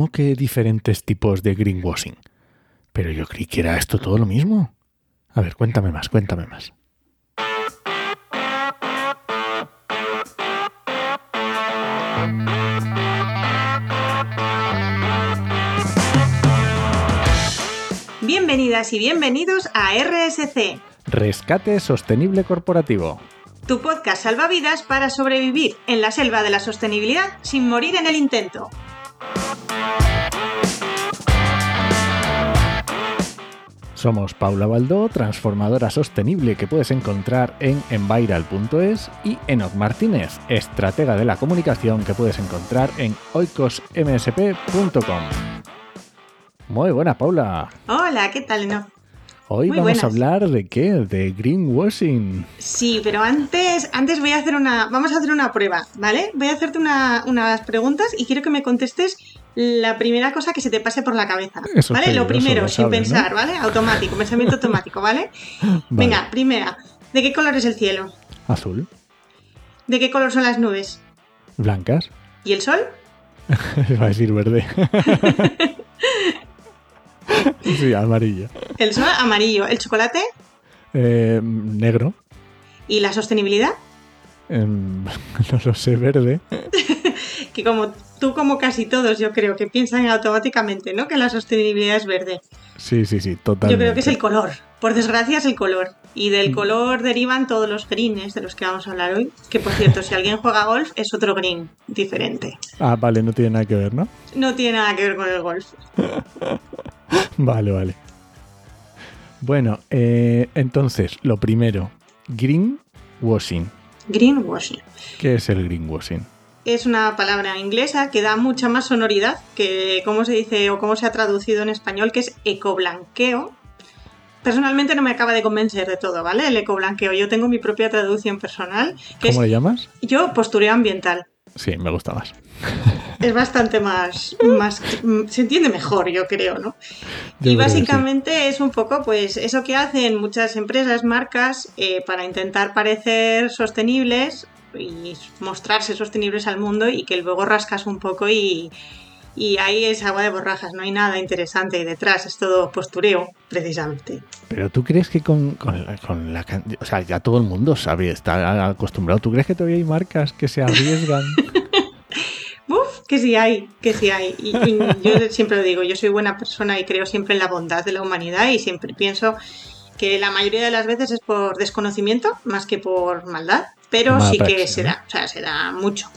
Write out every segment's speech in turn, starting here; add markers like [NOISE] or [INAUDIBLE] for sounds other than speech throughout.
¿cómo que diferentes tipos de greenwashing? Pero yo creí que era esto todo lo mismo. A ver, cuéntame más, cuéntame más. Bienvenidas y bienvenidos a RSC, Rescate Sostenible Corporativo. tu podcast salvavidas para sobrevivir en la selva de la sostenibilidad sin morir en el intento. Somos Paula Baldó, transformadora sostenible que puedes encontrar en enviral.es y Enoch Martínez, estratega de la comunicación que puedes encontrar en oicosmsp.com. Muy buena, Paula. Hola, ¿qué tal? No? Hoy Muy vamos a hablar de qué? De greenwashing. Sí, pero antes, antes voy a hacer una. Vamos a hacer una prueba, ¿vale? Voy a hacerte una- unas preguntas y quiero que me contestes la primera cosa que se te pase por la cabeza. Eso es ¿Vale? Lo primero, lo sin sabes, ¿no? pensar, ¿vale? Automático, pensamiento automático, ¿vale? [LAUGHS] Vale. Venga, primera. ¿De qué color es el cielo? Azul, ¿De qué color son las nubes? blancas, ¿Y el sol? [LAUGHS] va a decir verde. [LAUGHS] sí, amarillo. El sol amarillo. ¿El chocolate? Eh, negro, ¿Y la sostenibilidad? em, no lo sé, verde. Que como tú, como casi todos, yo creo que piensan automáticamente, ¿no? Que la sostenibilidad es verde. Sí, sí, sí, Yo totalmente. creo que es el color. Por desgracia es el color. Y del color derivan todos los greens de los que vamos a hablar hoy. Que por cierto, si alguien juega golf, es otro green diferente. Ah, vale, no tiene nada que ver, ¿no? No tiene nada que ver con el golf. [LAUGHS] Vale, vale. Bueno, eh, entonces, lo primero, greenwashing. Greenwashing. ¿Qué es el greenwashing? Es una palabra inglesa que da mucha más sonoridad que cómo se dice o cómo se ha traducido en español, que es ecoblanqueo. Personalmente no me acaba de convencer de todo, ¿vale? El ecoblanqueo. Yo tengo mi propia traducción personal, que ¿Cómo es le llamas? yo postureo ambiental. Sí, me gusta más. [LAUGHS] Es bastante más, más se entiende mejor, yo creo, ¿no? Yo y sí. básicamente es un poco, pues, eso que hacen muchas empresas, marcas, eh, para intentar parecer sostenibles y mostrarse sostenibles al mundo y que luego rascas un poco y, y ahí es agua de borrajas, no hay nada interesante ahí detrás, es todo postureo, precisamente. Pero tú crees que con, con la, con la O sea, ya todo el mundo sabe, está acostumbrado. ¿Tú crees que todavía hay marcas que se arriesgan? [LAUGHS] Uf, que sí hay, que sí hay. Y, y yo siempre lo digo, yo soy buena persona y creo siempre en la bondad de la humanidad y siempre pienso que la mayoría de las veces es por desconocimiento más que por maldad, pero Mala sí que se ¿no? da, o sea, se da mucho.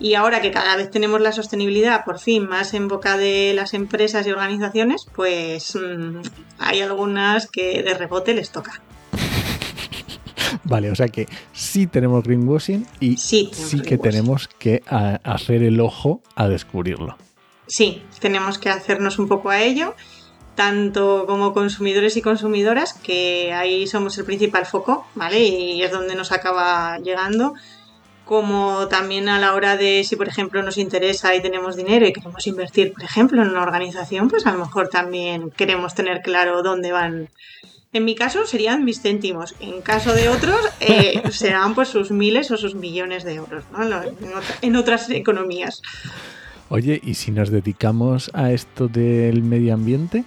Y ahora que cada vez tenemos la sostenibilidad por fin más en boca de las empresas y organizaciones, pues mm, hay algunas que de rebote les toca. [LAUGHS] vale, o sea que sí tenemos greenwashing y Sí, sí que tenemos que a- hacer el ojo a descubrirlo. Sí, tenemos que hacernos un poco a ello, tanto como consumidores y consumidoras, que ahí somos el principal foco, ¿vale? Y es donde nos acaba llegando, como también a la hora de si, por ejemplo, nos interesa y tenemos dinero y queremos invertir, por ejemplo, en una organización, pues a lo mejor también queremos tener claro dónde van. En mi caso serían mis céntimos, en caso de otros eh, [LAUGHS] serán pues sus miles o sus millones de euros, ¿no? En otra- en otras economías. Oye, ¿y si nos dedicamos a esto del medio ambiente?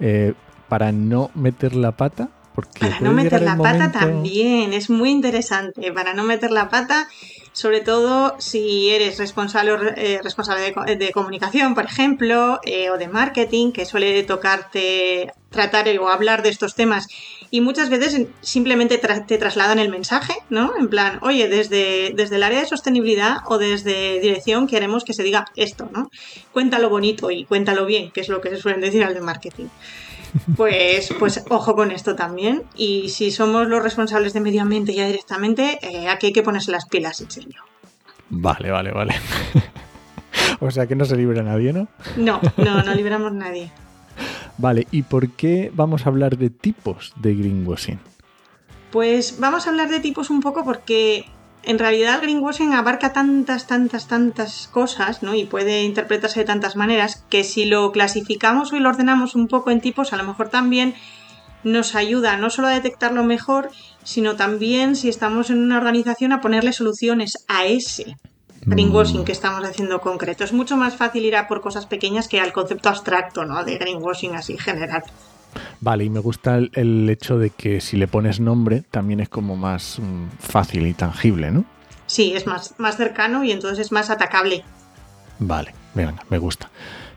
Eh, para no meter la pata, porque Para no meter la pata momento- también, es muy interesante. Para no meter la pata, sobre todo si eres responsable, eh, responsable de comunicación, por ejemplo, eh, o de marketing, que suele tocarte tratar o hablar de estos temas. Y muchas veces simplemente tra- te trasladan el mensaje, ¿no? En plan, oye, desde, desde el área de sostenibilidad o desde dirección queremos que se diga esto, ¿no? Cuéntalo bonito y cuéntalo bien, que es lo que se suelen decir al de marketing. Pues, pues ojo con esto también. Y si somos los responsables de medio ambiente ya directamente, eh, aquí hay que ponerse las pilas, serio. Vale, vale, vale. [LAUGHS] o sea que no se libra nadie, ¿no? No, no, no liberamos nadie. [LAUGHS] Vale, ¿y por qué vamos a hablar de tipos de greenwashing? Pues vamos a hablar de tipos un poco porque en realidad el greenwashing abarca tantas, tantas, tantas cosas, ¿no? Y puede interpretarse de tantas maneras que si lo clasificamos o lo ordenamos un poco en tipos, a lo mejor también nos ayuda no solo a detectarlo mejor, sino también si estamos en una organización a ponerle soluciones a ese. greenwashing que estamos haciendo concreto. Es mucho más fácil ir a por cosas pequeñas que al concepto abstracto, ¿no? De greenwashing así general. Vale, y me gusta el, hecho de que si le pones nombre también es como más mm, fácil y tangible, ¿no? Sí, es más, más cercano y entonces es más atacable. Vale, venga, me gusta.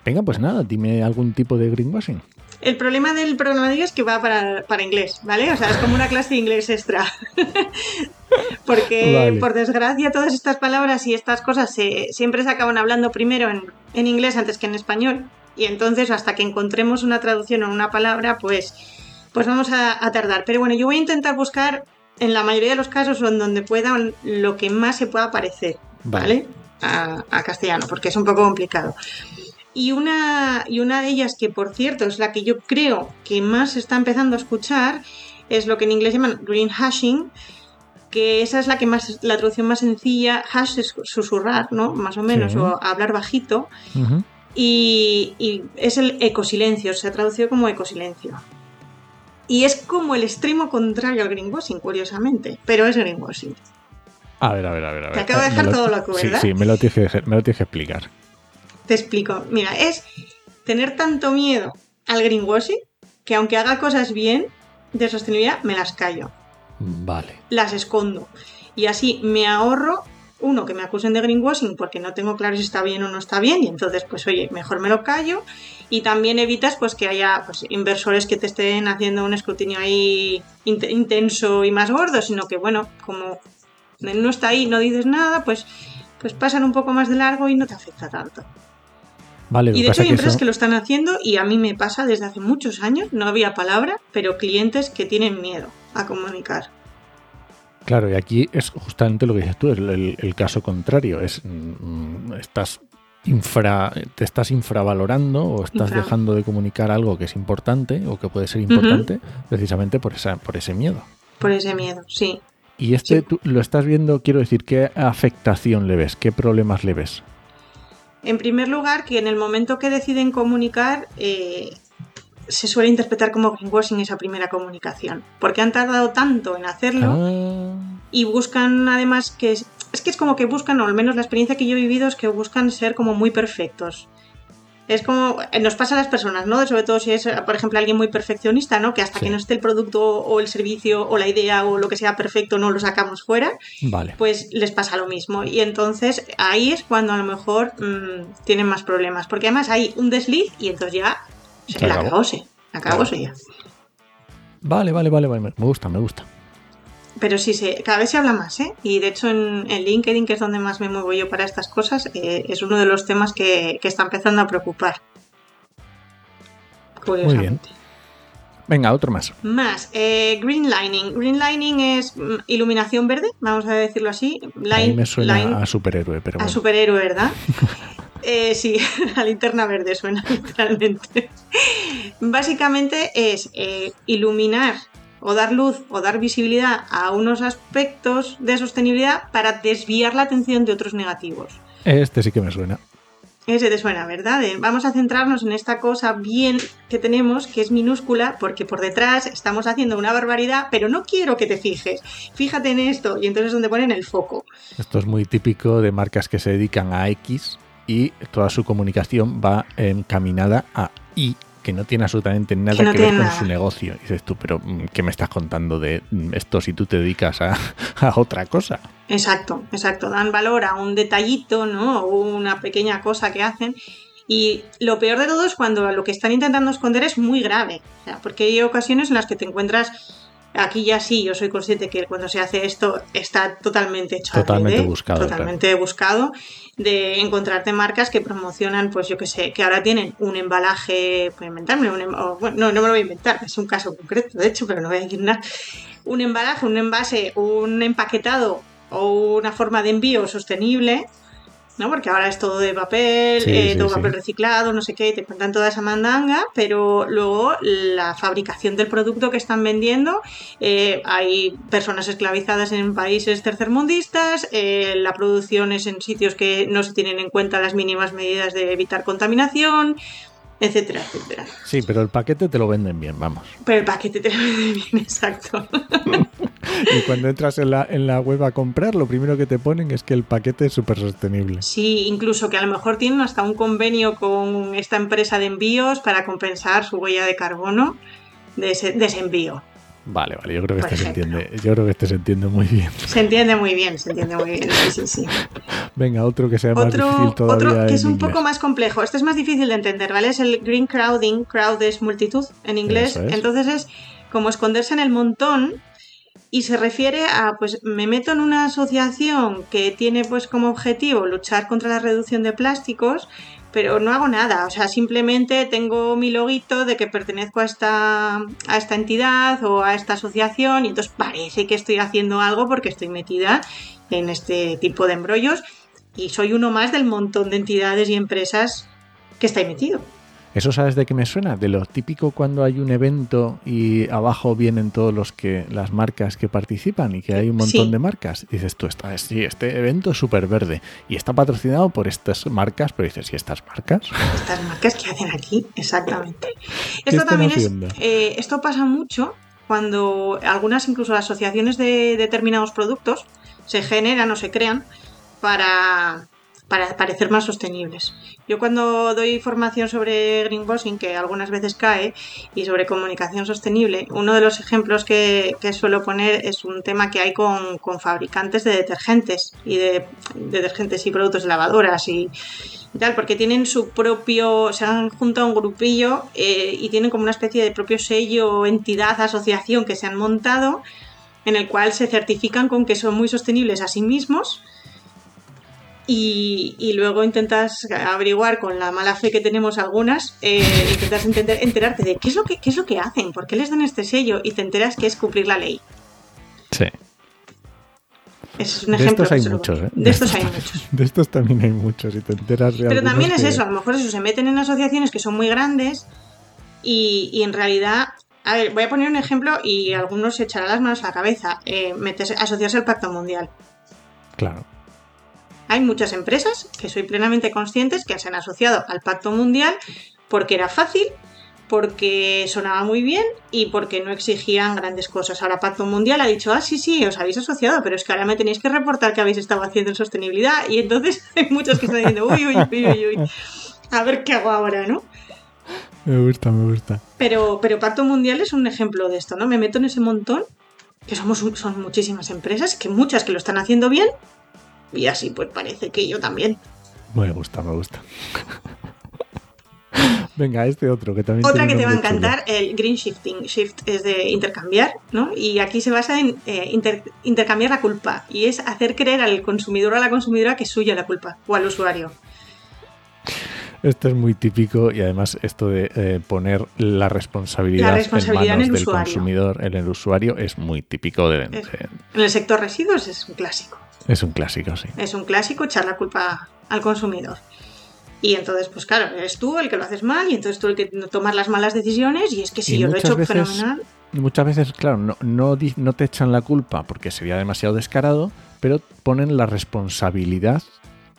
Venga, pues nada, dime algún tipo de greenwashing. El problema del programador es que va para, para, inglés, ¿vale? O sea, es como una clase de inglés extra. [LAUGHS] Porque, por desgracia, todas estas palabras y estas cosas se, siempre se acaban hablando primero en, en, inglés antes que en español. Y entonces, hasta que encontremos una traducción o una palabra, pues, pues vamos a, tardar. Pero bueno, yo voy a intentar buscar, en la mayoría de los casos, en donde pueda, lo que más se pueda parecer, ¿vale? A, a castellano, porque es un poco complicado. Y una, y una de ellas, que por cierto es la que yo creo que más se está empezando a escuchar, es lo que en inglés llaman green hashing, que esa es la que más, la traducción más sencilla, hash es susurrar, ¿no? Más o menos, o hablar bajito. Y, y, es el ecosilencio, se ha traducido como ecosilencio. Y es como el extremo contrario al greenwashing, curiosamente, pero es greenwashing. A ver, a ver, a ver. A ver. Te acabo de dejar todo lo que, ¿verdad? Sí, sí, me lo tienes que, me lo tienes que explicar. Te explico. Mira, es tener tanto miedo al greenwashing que aunque haga cosas bien de sostenibilidad, me las callo. Vale. Las escondo. Y así me ahorro, uno, que me acusen de greenwashing porque no tengo claro si está bien o no está bien. Y entonces, pues oye, mejor me lo callo. Y también evitas pues que haya pues, inversores que te estén haciendo un escrutinio ahí intenso y más gordo, sino que bueno, como no está ahí, no dices nada, pues, pues pasan un poco más de largo y no te afecta tanto y de hecho hay empresas que, lo están haciendo y a mí me pasa desde hace muchos años, no había palabra, pero clientes que tienen miedo a comunicar. Claro, y aquí es justamente lo que dices tú, el, el, caso contrario, es mm, estás infra, te estás infravalorando o estás dejando de comunicar algo que es importante o que puede ser importante precisamente por, esa, por ese miedo. Por ese miedo, sí. Y este Tú, lo estás viendo, quiero decir, ¿qué afectación le ves? ¿Qué problemas le ves? En primer lugar, que en el momento que deciden comunicar, eh, se suele interpretar como greenwashing esa primera comunicación, porque han tardado tanto en hacerlo ah. y buscan además que es, es, que es como que buscan, o al menos la experiencia que yo he vivido es que buscan ser como muy perfectos. Es como eh, nos pasa a las personas, ¿no? Sobre todo si es, por ejemplo, alguien muy perfeccionista, ¿no? Que hasta que no esté el producto o el servicio o la idea o lo que sea perfecto no lo sacamos fuera, vale. pues les pasa lo mismo. Y entonces ahí es cuando a lo mejor mmm, tienen más problemas, porque además hay un desliz y entonces ya se la acabóse, acabóse ya. Vale, vale, vale, vale, me gusta, me gusta pero sí, se, cada vez se habla más, ¿eh? Y de hecho en, LinkedIn, que es donde más me muevo yo para estas cosas, eh, es uno de los temas que, está empezando a preocupar. Muy bien. Venga, otro más. Más. Eh, green lining. Green lining es mm, iluminación verde, vamos a decirlo así. Line, me suena a superhéroe, pero A superhéroe, ¿verdad? [LAUGHS] eh, sí, [LAUGHS] a linterna verde suena [LAUGHS] literalmente. Básicamente es eh, iluminar o dar luz o dar visibilidad a unos aspectos de sostenibilidad para desviar la atención de otros negativos. Este sí que me suena. Ese te suena, ¿verdad? Vamos a centrarnos en esta cosa bien que tenemos, que es minúscula, porque por detrás estamos haciendo una barbaridad, pero no quiero que te fijes. Fíjate en esto, y entonces es donde ponen el foco. Esto es muy típico de marcas que se dedican a X y toda su comunicación va encaminada a Y que no tiene absolutamente nada que, ver con su negocio. Y dices tú, pero mm, ¿qué me estás contando de mm, esto si tú te dedicas [LAUGHS] a, otra cosa? Exacto, exacto. Dan valor a un detallito, ¿no? O una pequeña cosa que hacen. Y lo peor de todo es cuando lo que están intentando esconder es muy grave. porque hay ocasiones en las que te encuentras Aquí ya sí, yo soy consciente que cuando se hace esto está totalmente hecho totalmente buscado, totalmente buscado de encontrarte marcas que promocionan, pues yo que sé, que ahora tienen un embalaje, puedo inventarme, un, em, bueno, no, no me lo voy a inventar, es un caso concreto, de hecho, pero no voy a decir nada. Un embalaje, un envase, un empaquetado o una forma de envío sostenible ¿no? Porque ahora es todo de papel, eh, todo papel reciclado, no sé qué, te cuentan toda esa mandanga, pero luego la fabricación del producto que están vendiendo, eh, hay personas esclavizadas en países tercermundistas, eh, la producción es en sitios que no se tienen en cuenta las mínimas medidas de evitar contaminación, etcétera, etcétera. Sí, pero el paquete te lo venden bien, vamos. Pero el paquete te lo venden bien, [LAUGHS] exacto. [LAUGHS] y cuando entras en la, en la web a comprar, lo primero que te ponen es que el paquete es súper sostenible. Sí, incluso que a lo mejor tienen hasta un convenio con esta empresa de envíos para compensar su huella de carbono de ese, de ese envío. Vale, vale, yo creo que este se entiende. Yo creo que este se entiende muy bien. Se entiende muy bien, se entiende muy bien. Sí, sí, sí. Venga, otro que sea más difícil todavía. Otro que es un poco más complejo. Este es más difícil de entender, ¿vale? Es el green crowding. Crowd es multitud en inglés. Entonces es como esconderse en el montón y se refiere a, pues me meto en una asociación que tiene pues como objetivo luchar contra la reducción de plásticos, pero no hago nada, o sea, simplemente tengo mi loguito de que pertenezco a esta, a esta entidad o a esta asociación y entonces parece que estoy haciendo algo porque estoy metida en este tipo de embrollos y soy uno más del montón de entidades y empresas que está metido. ¿Eso sabes de qué me suena? De lo típico cuando hay un evento y abajo vienen todos los que las marcas que participan y que hay un montón de marcas. dices tú, está, sí, este evento es súper verde y está patrocinado por estas marcas, pero dices, ¿y estas marcas? Estas marcas que hacen aquí, exactamente. Esto también es, eh, esto pasa mucho cuando algunas incluso asociaciones de determinados productos se generan o se crean para para parecer más sostenibles. Yo cuando doy formación sobre greenwashing, que algunas veces cae, y sobre comunicación sostenible, uno de los ejemplos que, suelo poner es un tema que hay con, fabricantes de detergentes y de, detergentes y productos de lavadoras y, tal, porque tienen su propio, se han juntado un grupillo eh, y tienen como una especie de propio sello, entidad, asociación que se han montado en el cual se certifican con que son muy sostenibles a sí mismos y, luego intentas averiguar con la mala fe que tenemos algunas, eh, intentas entender, enterarte de qué es, lo que, qué es lo que hacen, por qué les dan este sello y te enteras que es cumplir la ley. Sí. Es un ejemplo. De estos hay muchos, ¿eh? De, estos, hay muchos. [LAUGHS] De estos también hay muchos y te enteras Pero también es eso, a lo mejor eso, se meten en asociaciones que son muy grandes y, en realidad a ver, voy a poner un ejemplo y algunos se echarán las manos a la cabeza. Eh, asociarse al Pacto Mundial. Claro. Hay muchas empresas que soy plenamente conscientes que se han asociado al Pacto Mundial porque era fácil, porque sonaba muy bien y porque no exigían grandes cosas. Ahora Pacto Mundial ha dicho, ah, sí, sí, os habéis asociado, pero es que ahora me tenéis que reportar que habéis estado haciendo en sostenibilidad. Y entonces [LAUGHS] hay muchos que están diciendo, uy, uy, uy, uy, uy, a ver qué hago ahora, ¿no? Me gusta, me gusta. Pero, pero Pacto Mundial es un ejemplo de esto, ¿no? Me meto en ese montón, que somos son muchísimas empresas, que muchas que lo están haciendo bien y así pues parece que yo también. Me gusta, me gusta. [LAUGHS] Venga, este otro que también. Otra que te va a encantar, el green shifting. Shift es de intercambiar, ¿no? Y aquí se basa en eh, intercambiar la culpa. Y es hacer creer al consumidor o a la consumidora que es suya la culpa, o al usuario. Esto es muy típico y además esto de eh, poner la responsabilidad, en manos del consumidor, en el usuario, es muy típico de... en el sector residuos es un clásico. Es un clásico, sí. Es un clásico echar la culpa al consumidor. Y entonces, pues claro, eres tú el que lo haces mal y entonces tú el que tomas las malas decisiones y es que si yo lo he hecho fenomenal. Muchas veces, claro, no, no, no te echan la culpa porque sería demasiado descarado, pero ponen la responsabilidad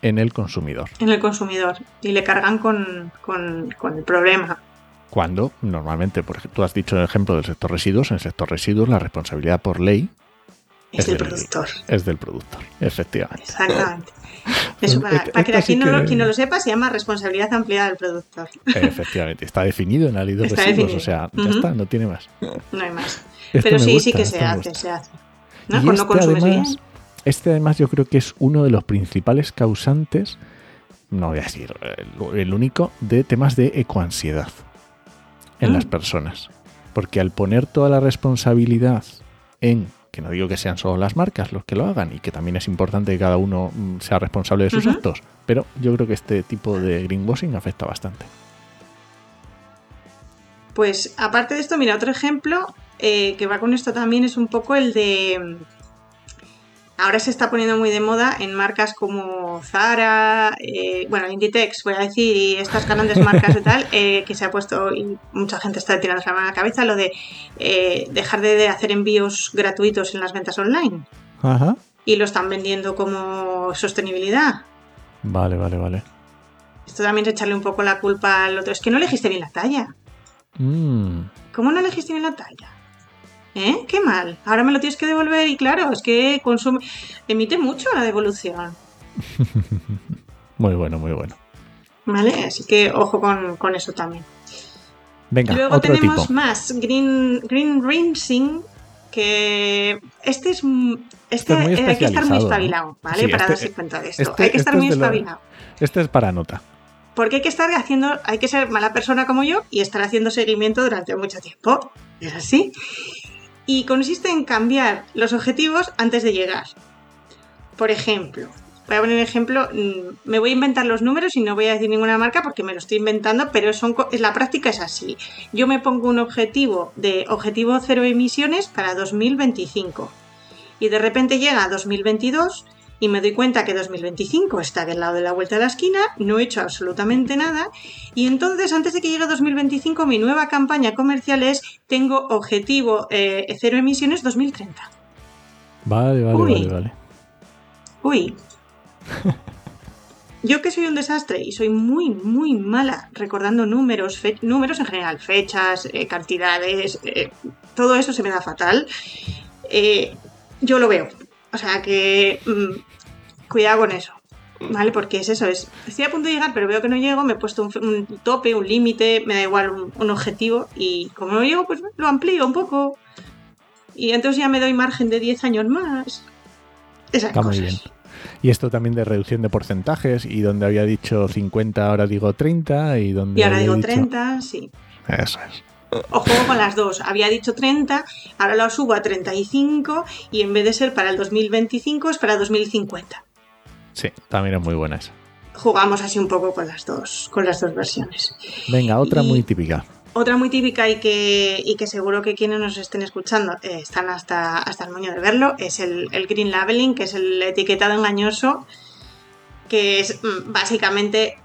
en el consumidor. En el consumidor. Y le cargan con, con, con el problema. Cuando normalmente, por ejemplo, tú has dicho el ejemplo del sector residuos, en el sector residuos la responsabilidad por ley es, del, productor. Es del productor, efectivamente. Exactamente. [LAUGHS] Eso para, que quien, no lo, sepa, se llama responsabilidad ampliada del productor. Efectivamente, está definido en la ley de residuos, o sea, ya está, no tiene más. No hay más. Pero sí, sí que se hace, se hace. ¿No? Cuando este consumes además, bien. Este además yo creo que es uno de los principales causantes, no voy a decir el único, de temas de ecoansiedad en las mm. personas. Porque al poner toda la responsabilidad en que no digo que sean solo las marcas los que lo hagan y que también es importante que cada uno mm, sea responsable de sus actos, pero yo creo que este tipo de greenwashing afecta bastante. Pues aparte de esto, mira, otro ejemplo eh, que va con esto también es un poco el de Ahora se está poniendo muy de moda en marcas como Zara, eh, bueno, Inditex, voy a decir, y estas grandes marcas y tal, eh, que se ha puesto, y mucha gente está tirando la mano a la cabeza, lo de eh, dejar de hacer envíos gratuitos en las ventas online. Y lo están vendiendo como sostenibilidad. Vale, vale, vale. Esto también es echarle un poco la culpa al otro. Es que no elegiste bien la talla. Mm. ¿Cómo no elegiste bien la talla? ¿Eh? Qué mal. Ahora me lo tienes que devolver y claro, es que consume... Emite mucho la devolución. [LAUGHS] muy bueno, muy bueno. ¿Vale? Así que ojo con, eso también. Venga, Luego tenemos más Green, Green Rinsing, que este es este, hay que estar muy espabilado, ¿vale? para este, darse cuenta de esto. Este, hay que estar muy espabilado. este es para nota. Porque hay que estar haciendo, hay que ser mala persona como yo y estar haciendo seguimiento durante mucho tiempo. Es así. Y consiste en cambiar los objetivos antes de llegar. Por ejemplo, voy a poner un ejemplo, mm, me voy a inventar los números y no voy a decir ninguna marca porque me lo estoy inventando, pero son, la práctica es así. Yo me pongo un objetivo de objetivo cero emisiones para 2025 y de repente llega 2022 y me doy cuenta que 2025 está del lado de la vuelta de la esquina, no he hecho absolutamente nada y entonces antes de que llegue 2025 mi nueva campaña comercial es tengo objetivo eh, cero emisiones 2030. Vale, vale, vale, vale. Uy. [LAUGHS] Yo que soy un desastre y soy muy, muy mala recordando números, números en general, fechas, eh, cantidades, eh, todo eso se me da fatal. yo lo veo. O sea que mm, cuidado con eso. ¿Vale? Porque es eso, es, estoy a punto de llegar, pero veo que no llego, me he puesto un, tope, un límite, me da igual un, objetivo y como no llego, pues lo amplío un poco. Y entonces ya me doy margen de 10 años más. Esas Está muy bien. Y esto también de reducción de porcentajes y donde había dicho 50 ahora digo 30 y donde... Y ahora digo 30, sí. Eso es. O juego con las dos. Había dicho 30, ahora lo subo a 35 y en vez de ser para el 2025 es para 2050. Sí, también es muy buena esa. Jugamos así un poco con las dos, con las dos versiones. Venga, otra muy típica. Otra muy típica y que, y que seguro que quienes nos estén escuchando eh, están hasta, hasta el moño de verlo, es el, green labeling, que es el etiquetado engañoso, que es mm, básicamente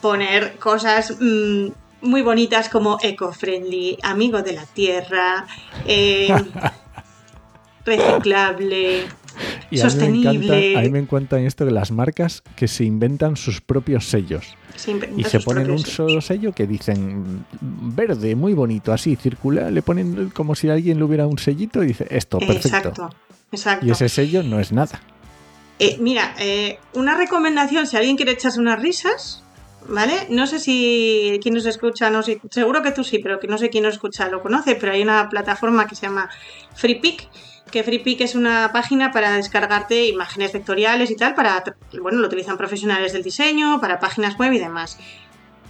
poner cosas mm, muy bonitas como eco-friendly, amigo de la tierra, eh, [LAUGHS] reciclable, sostenible. A mí, me encanta, esto de las marcas que se inventan sus propios sellos. y se ponen un solo sello que dicen verde, muy bonito, así, circular, le ponen como si alguien le hubiera un sellito y dice esto, perfecto. Exacto, exacto. Y ese sello no es nada. Eh, mira, eh, una recomendación, si alguien quiere echarse unas risas, ¿vale? No sé si quien nos escucha, no sé, seguro que tú sí, pero que no sé quién nos escucha lo conoce, pero hay una plataforma que se llama FreePic, que FreePic es una página para descargarte imágenes vectoriales y tal, para, bueno, lo utilizan profesionales del diseño, para páginas web y demás.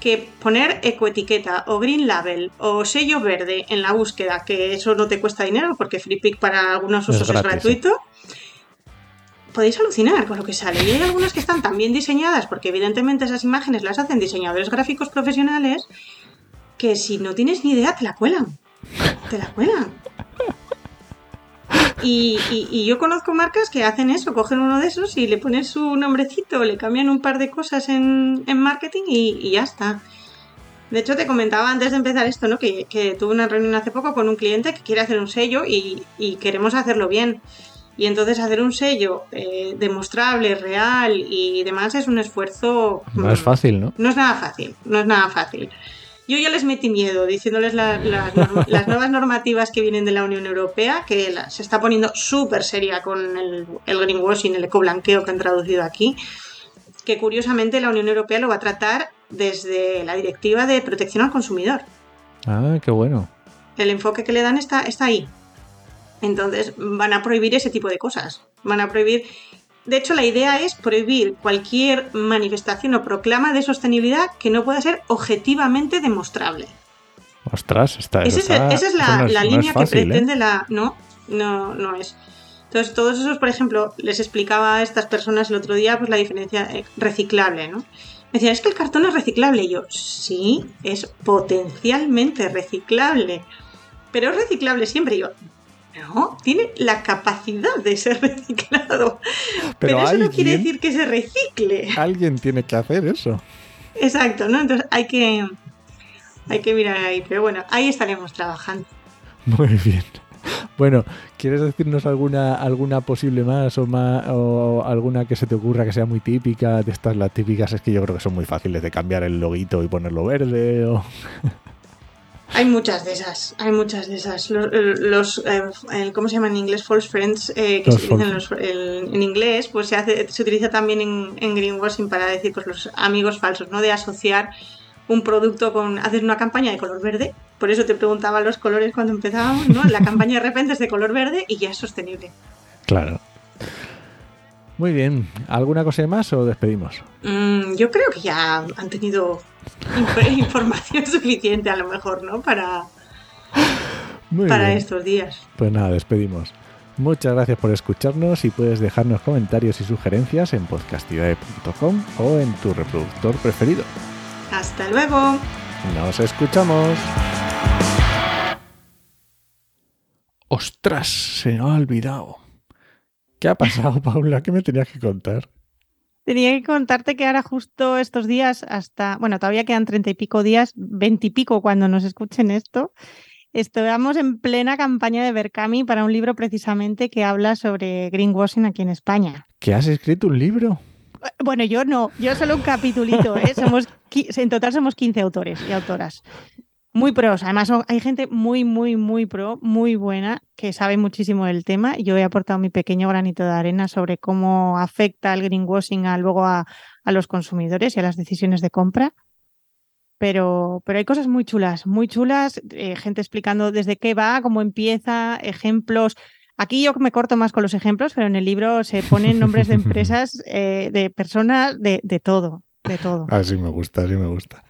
Que poner ecoetiqueta o green label o sello verde en la búsqueda, que eso no te cuesta dinero porque FreePic para algunos usos es, gratuito podéis alucinar con lo que sale. Y hay algunas que están tan bien diseñadas, porque evidentemente esas imágenes las hacen diseñadores gráficos profesionales, que si no tienes ni idea te la cuelan. Te la cuelan. Y, yo conozco marcas que hacen eso, cogen uno de esos y le ponen su nombrecito, le cambian un par de cosas en, marketing y, ya está. De hecho, te comentaba antes de empezar esto, ¿no? Que, tuve una reunión hace poco con un cliente que quiere hacer un sello y, y queremos hacerlo bien. Y entonces hacer un sello eh, demostrable, real y demás es un esfuerzo... No es fácil, ¿no? No es nada fácil, no es nada fácil. Yo ya les metí miedo diciéndoles [LAUGHS] las nuevas normativas que vienen de la Unión Europea, que se está poniendo súper seria con el, el greenwashing, el ecoblanqueo que han traducido aquí, que curiosamente la Unión Europea lo va a tratar desde la Directiva de Protección al Consumidor. Ah, qué bueno. El enfoque que le dan está, está ahí. Entonces van a prohibir ese tipo de cosas. Van a prohibir... De hecho, la idea es prohibir cualquier manifestación o proclama de sostenibilidad que no pueda ser objetivamente demostrable. Ostras, está, esa, es, la, línea que ¿eh? pretende la... No, no, no es. Entonces, todos esos, por ejemplo, les explicaba a estas personas el otro día pues la diferencia eh, reciclable, ¿no? Me decían, es que el cartón es reciclable. Y yo, sí, es potencialmente reciclable. Pero es reciclable siempre. Y yo, no, tiene la capacidad de ser [LAUGHS] reciclado. Pero, eso no quiere decir que se recicle. Alguien tiene que hacer eso. Exacto, ¿no? Entonces hay que, hay que mirar ahí. Pero bueno, ahí estaremos trabajando. Muy bien. Bueno, ¿quieres decirnos alguna alguna posible más o, más o alguna que se te ocurra que sea muy típica? De estas las típicas es que yo creo que son muy fáciles de cambiar el loguito y ponerlo verde o... [LAUGHS] Hay muchas de esas, hay muchas de esas. Los, eh, ¿cómo se llama en inglés? False friends, eh, que se utilizan en inglés, pues se hace, se utiliza también en, en, greenwashing para decir pues los amigos falsos, ¿no? De asociar un producto con hacer una campaña de color verde. Por eso te preguntaba los colores cuando empezábamos, ¿no? La campaña de repente es de color verde y ya es sostenible. Claro. Muy bien. ¿Alguna cosa más o despedimos? Mm, yo creo que ya han tenido [LAUGHS] información suficiente a lo mejor, ¿no? Para, para estos días. Pues nada, despedimos. Muchas gracias por escucharnos y puedes dejarnos comentarios y sugerencias en podcastidae.com o en tu reproductor preferido. Hasta luego. Nos escuchamos. Ostras, se me ha olvidado. ¿Qué ha pasado, [LAUGHS] Paula? ¿Qué me tenías que contar? Tenía que contarte que ahora justo estos días, hasta, bueno, todavía quedan treinta y pico días, veinte y pico cuando nos escuchen esto, estamos en plena campaña de Berkami para un libro precisamente que habla sobre greenwashing aquí en España. ¿Que has escrito un libro? Bueno, yo no, yo solo un capitulito, ¿eh? [LAUGHS] somos, en total somos 15 autores y autoras. Muy pros, además hay gente muy, muy, muy pro, muy buena, que sabe muchísimo del tema. Yo he aportado mi pequeño granito de arena sobre cómo afecta el greenwashing a, luego a, los consumidores y a las decisiones de compra. Pero, pero hay cosas muy chulas, muy chulas, eh, gente explicando desde qué va, cómo empieza, ejemplos, Aquí yo me corto más con los ejemplos, pero en el libro se ponen nombres de empresas, [LAUGHS] eh, de personas, de, todo, de todo. Ah, sí me gusta, sí me gusta.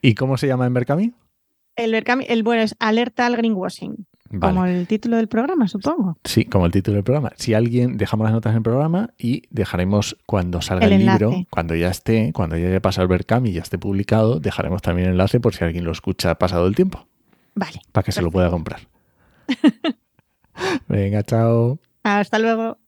¿Y cómo se llama en Berkami? El Berkami, el bueno es Alerta al Greenwashing. Como el título del programa, supongo. Sí, como el título del programa. Si alguien, dejamos las notas en el programa y dejaremos cuando salga el, libro, cuando ya esté, cuando ya haya pasado el Berkami y ya esté publicado, dejaremos también el enlace por si alguien lo escucha pasado el tiempo. Vale. Para que se lo pueda comprar. [LAUGHS] Venga, chao. Hasta luego.